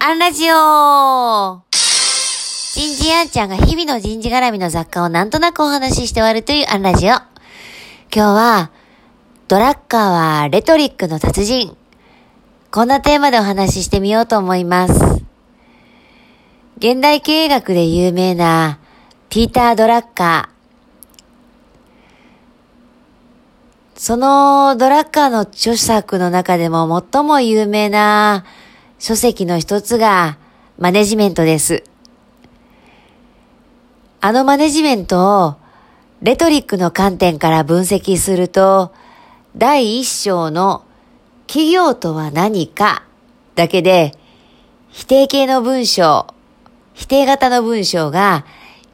アンラジオ人事アンちゃんが日々の人事絡みの雑貨をなんとなくお話しして終わるというアンラジオ。今日は、ドラッカーはレトリックの達人。こんなテーマでお話ししてみようと思います。現代経営学で有名なピーター・ドラッカー。そのドラッカーの著作の中でも最も有名な書籍の一つがマネジメントです。あのマネジメントをレトリックの観点から分析すると、第一章の企業とは何かだけで、否定形の文章、否定型の文章が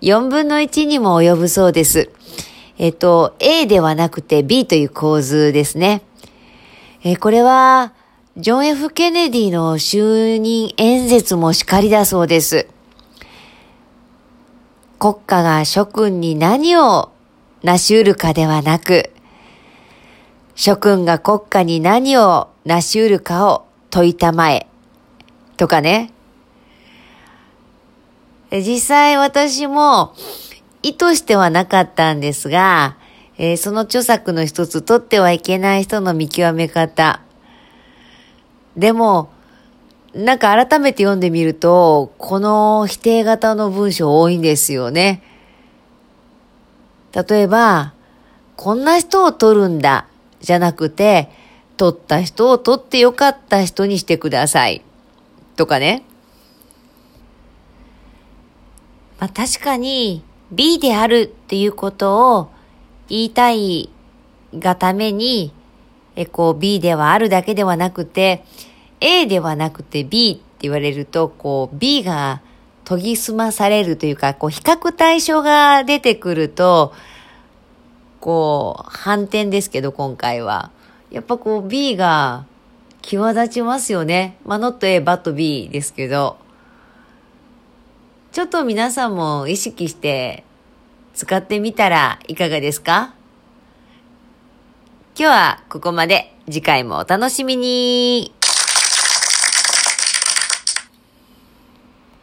4分の1にも及ぶそうです。えっと、A ではなくて B という構図ですね。えこれは、ジョン・ F・ ケネディの就任演説もしかりだそうです。国家が諸君に何を成し得るかではなく、諸君が国家に何を成し得るかを問いたまえ。とかね。実際私も意図してはなかったんですが、えー、その著作の一つ、取ってはいけない人の見極め方。でも、なんか改めて読んでみると、この否定型の文章多いんですよね。例えば、こんな人を取るんだ、じゃなくて、取った人を取ってよかった人にしてください。とかね。まあ確かに、B であるっていうことを言いたいがために、え、こう B ではあるだけではなくて、A ではなくて B って言われると、こう B が研ぎ澄まされるというか、こう比較対象が出てくると、こう反転ですけど今回は。やっぱこう B が際立ちますよね。まあ、not A, but B ですけど。ちょっと皆さんも意識して使ってみたらいかがですか？今日はここまで。次回もお楽しみに。